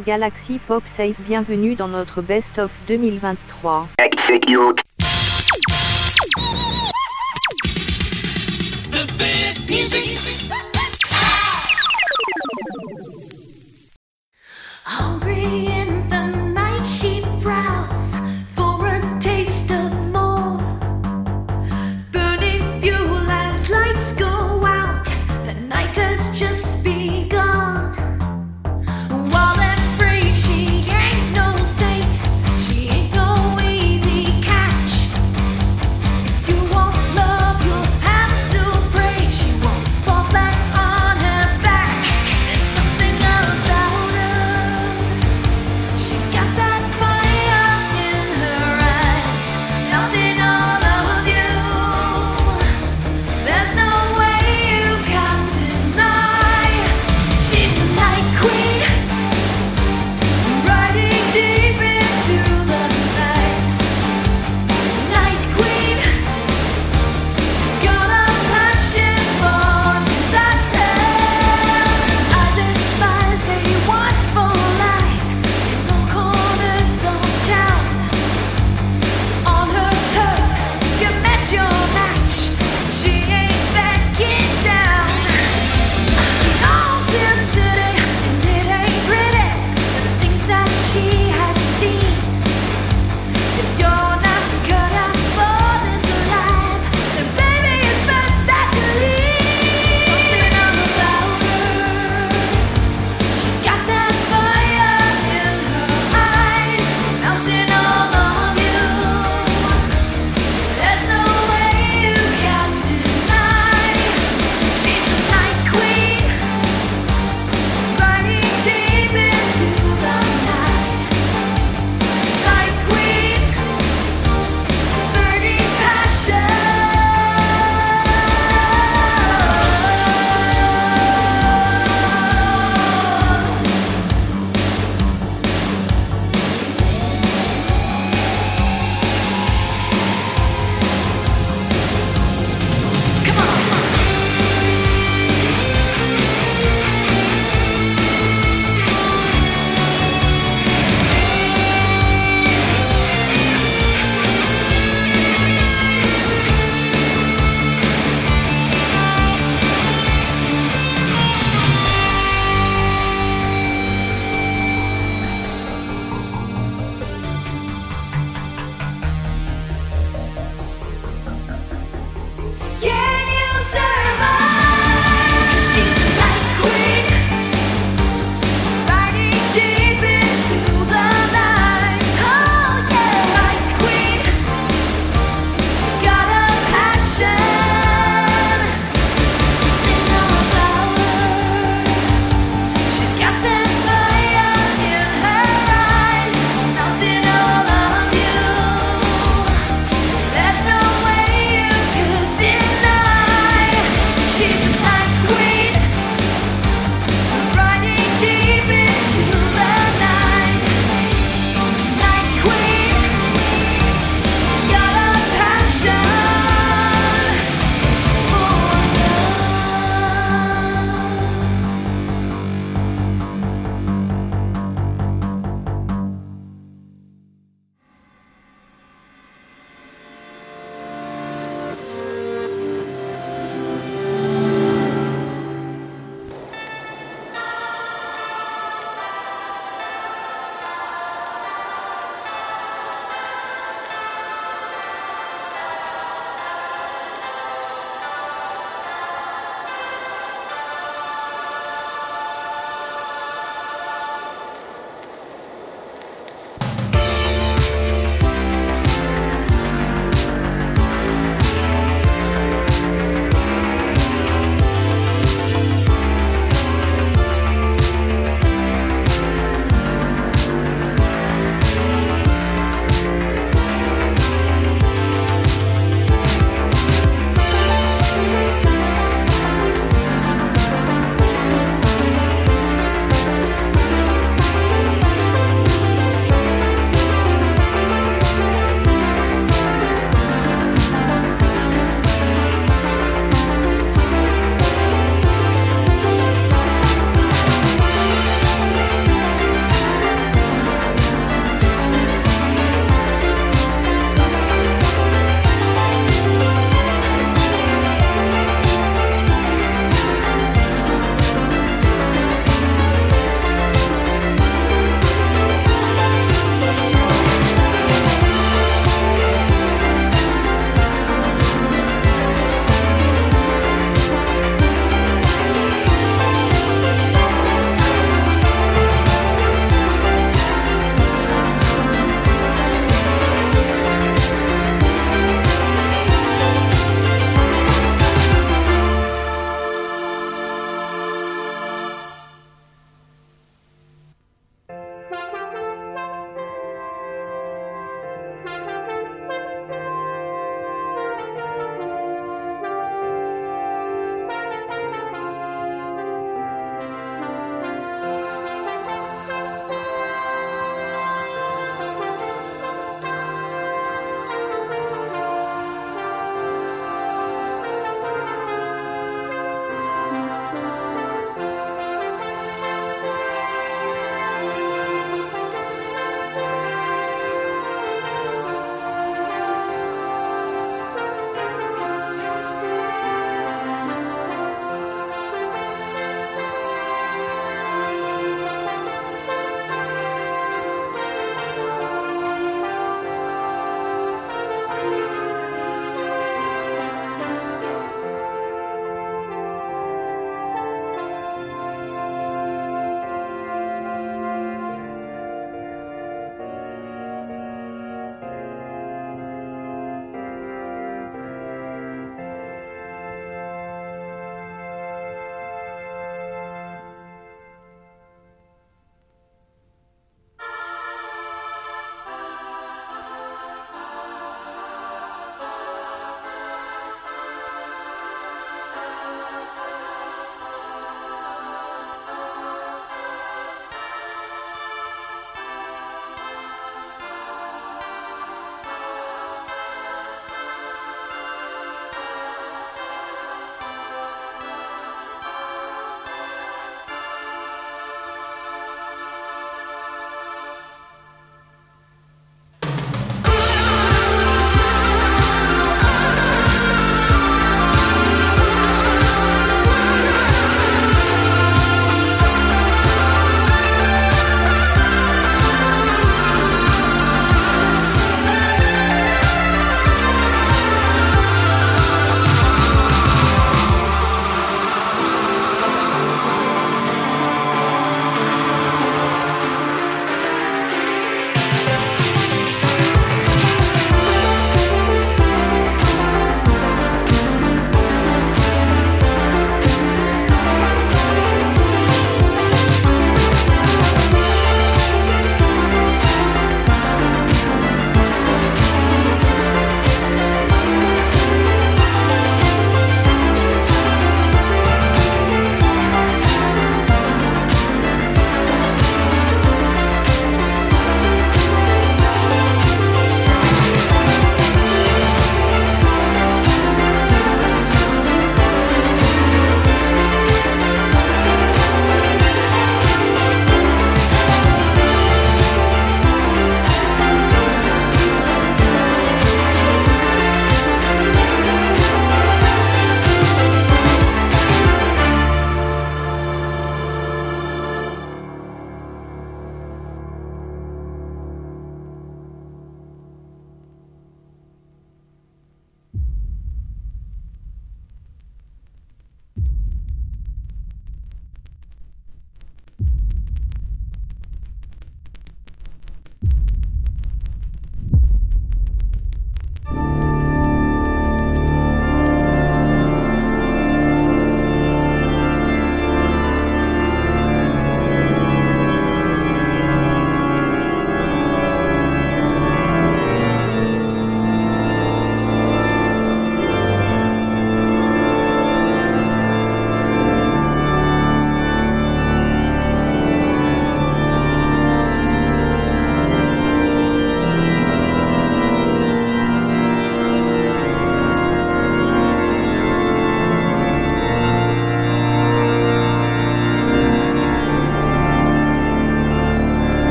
Galaxy Pop 6, bienvenue dans notre Best of 2023.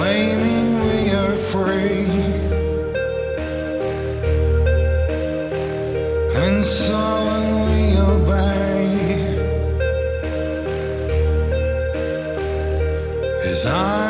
Proclaiming we are free, and sullenly obey. Is irony